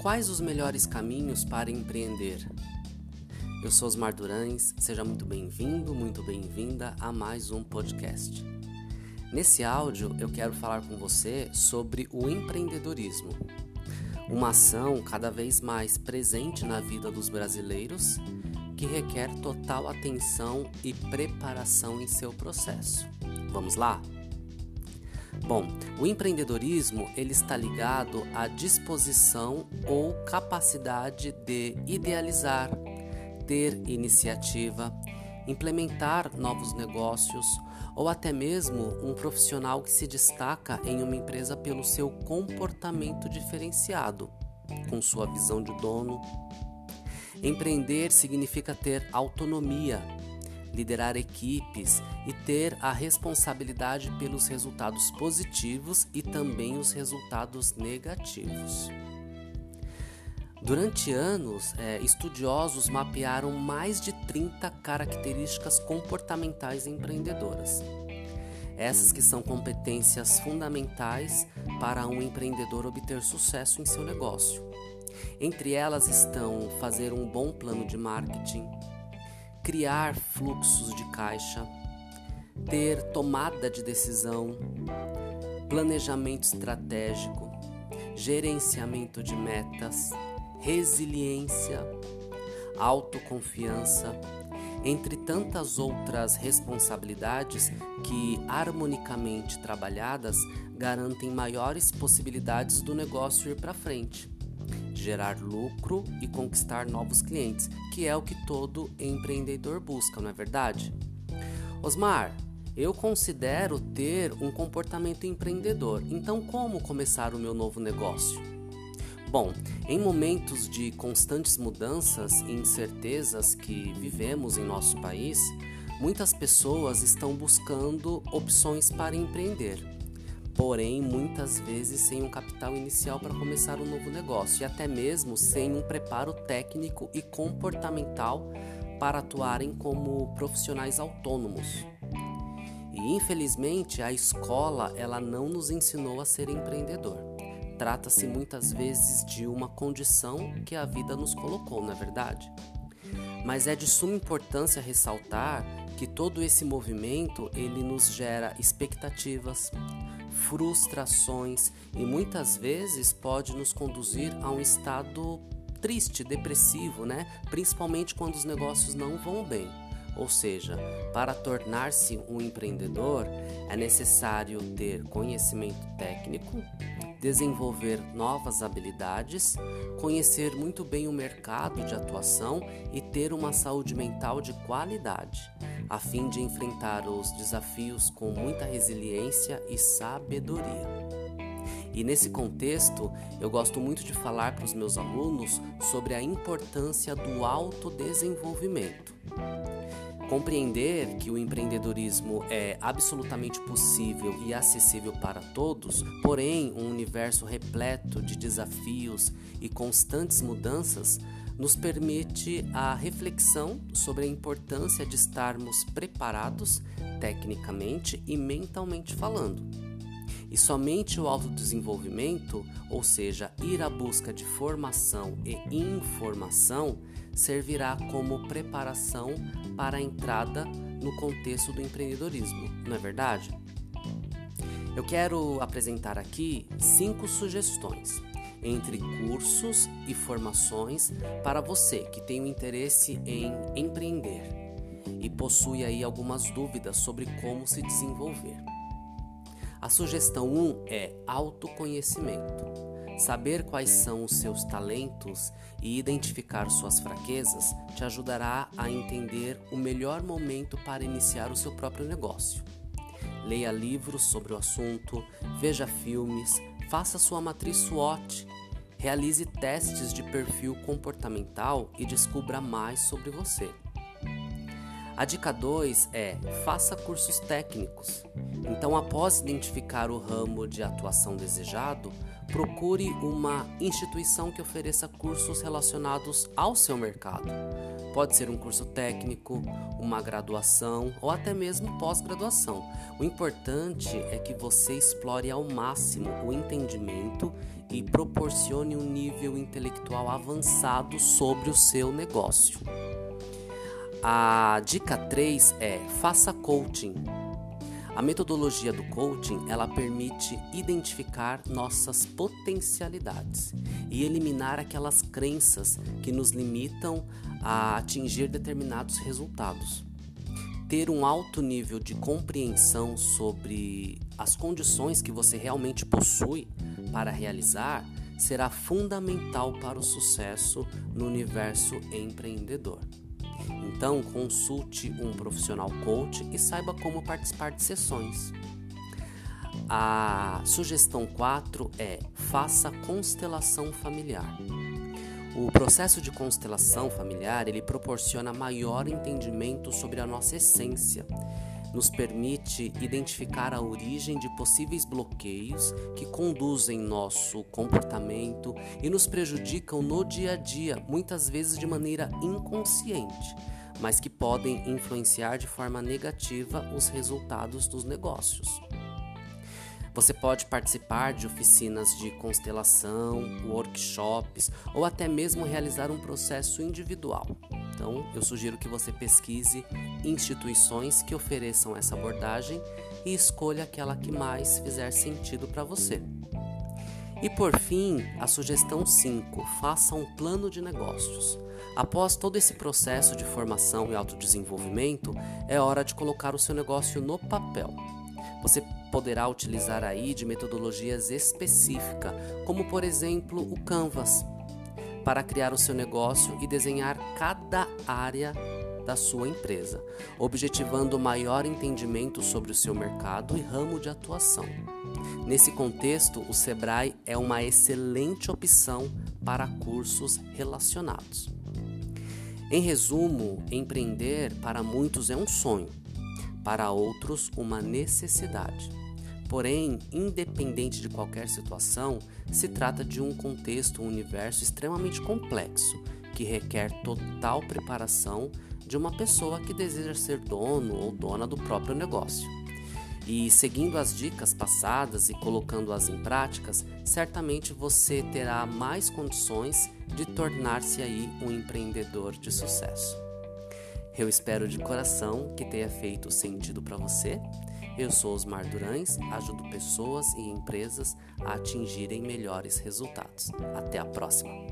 Quais os melhores caminhos para empreender? Eu sou Osmar Durães, seja muito bem-vindo, muito bem-vinda a mais um podcast. Nesse áudio eu quero falar com você sobre o empreendedorismo, uma ação cada vez mais presente na vida dos brasileiros que requer total atenção e preparação em seu processo. Vamos lá? Bom, o empreendedorismo ele está ligado à disposição ou capacidade de idealizar, ter iniciativa, implementar novos negócios ou até mesmo um profissional que se destaca em uma empresa pelo seu comportamento diferenciado, com sua visão de dono. Empreender significa ter autonomia, liderar equipes e ter a responsabilidade pelos resultados positivos e também os resultados negativos. Durante anos, é, estudiosos mapearam mais de 30 características comportamentais empreendedoras. Essas que são competências fundamentais para um empreendedor obter sucesso em seu negócio. Entre elas estão fazer um bom plano de marketing, criar fluxos de caixa, ter tomada de decisão, planejamento estratégico, gerenciamento de metas, resiliência, autoconfiança, entre tantas outras responsabilidades que, harmonicamente trabalhadas, garantem maiores possibilidades do negócio ir para frente gerar lucro e conquistar novos clientes, que é o que todo empreendedor busca, não é verdade? Osmar, eu considero ter um comportamento empreendedor, então como começar o meu novo negócio? Bom, em momentos de constantes mudanças e incertezas que vivemos em nosso país, muitas pessoas estão buscando opções para empreender porém muitas vezes sem um capital inicial para começar um novo negócio e até mesmo sem um preparo técnico e comportamental para atuarem como profissionais autônomos. E infelizmente a escola ela não nos ensinou a ser empreendedor. Trata-se muitas vezes de uma condição que a vida nos colocou, não é verdade? Mas é de suma importância ressaltar que todo esse movimento ele nos gera expectativas, frustrações e muitas vezes pode nos conduzir a um estado triste, depressivo, né? Principalmente quando os negócios não vão bem. Ou seja, para tornar-se um empreendedor é necessário ter conhecimento técnico, desenvolver novas habilidades, conhecer muito bem o mercado de atuação e ter uma saúde mental de qualidade a fim de enfrentar os desafios com muita resiliência e sabedoria. E nesse contexto, eu gosto muito de falar para os meus alunos sobre a importância do autodesenvolvimento. Compreender que o empreendedorismo é absolutamente possível e acessível para todos, porém, um universo repleto de desafios e constantes mudanças nos permite a reflexão sobre a importância de estarmos preparados tecnicamente e mentalmente falando. E somente o autodesenvolvimento, ou seja, ir à busca de formação e informação, servirá como preparação para a entrada no contexto do empreendedorismo, não é verdade? Eu quero apresentar aqui cinco sugestões entre cursos e formações para você que tem o interesse em empreender e possui aí algumas dúvidas sobre como se desenvolver. A sugestão 1 um é autoconhecimento. Saber quais são os seus talentos e identificar suas fraquezas te ajudará a entender o melhor momento para iniciar o seu próprio negócio. Leia livros sobre o assunto, veja filmes, faça sua matriz SWOT Realize testes de perfil comportamental e descubra mais sobre você. A dica 2 é: faça cursos técnicos. Então, após identificar o ramo de atuação desejado, procure uma instituição que ofereça cursos relacionados ao seu mercado, Pode ser um curso técnico, uma graduação ou até mesmo pós-graduação. O importante é que você explore ao máximo o entendimento e proporcione um nível intelectual avançado sobre o seu negócio. A dica 3 é faça coaching. A metodologia do coaching, ela permite identificar nossas potencialidades e eliminar aquelas crenças que nos limitam a atingir determinados resultados. Ter um alto nível de compreensão sobre as condições que você realmente possui para realizar será fundamental para o sucesso no universo empreendedor. Então, consulte um profissional coach e saiba como participar de sessões. A sugestão 4 é: faça constelação familiar. O processo de constelação familiar, ele proporciona maior entendimento sobre a nossa essência nos permite identificar a origem de possíveis bloqueios que conduzem nosso comportamento e nos prejudicam no dia a dia, muitas vezes de maneira inconsciente, mas que podem influenciar de forma negativa os resultados dos negócios. Você pode participar de oficinas de constelação, workshops ou até mesmo realizar um processo individual. Então, eu sugiro que você pesquise instituições que ofereçam essa abordagem e escolha aquela que mais fizer sentido para você. E por fim, a sugestão 5: faça um plano de negócios. Após todo esse processo de formação e autodesenvolvimento, é hora de colocar o seu negócio no papel. Você poderá utilizar aí de metodologias específicas, como por exemplo o Canvas, para criar o seu negócio e desenhar cada área da sua empresa, objetivando maior entendimento sobre o seu mercado e ramo de atuação. Nesse contexto, o Sebrae é uma excelente opção para cursos relacionados. Em resumo, empreender para muitos é um sonho, para outros, uma necessidade. Porém, independente de qualquer situação, se trata de um contexto, um universo extremamente complexo que requer total preparação de uma pessoa que deseja ser dono ou dona do próprio negócio. E seguindo as dicas passadas e colocando-as em práticas, certamente você terá mais condições de tornar-se aí um empreendedor de sucesso. Eu espero de coração que tenha feito sentido para você eu sou Osmar Durães, ajudo pessoas e empresas a atingirem melhores resultados. Até a próxima!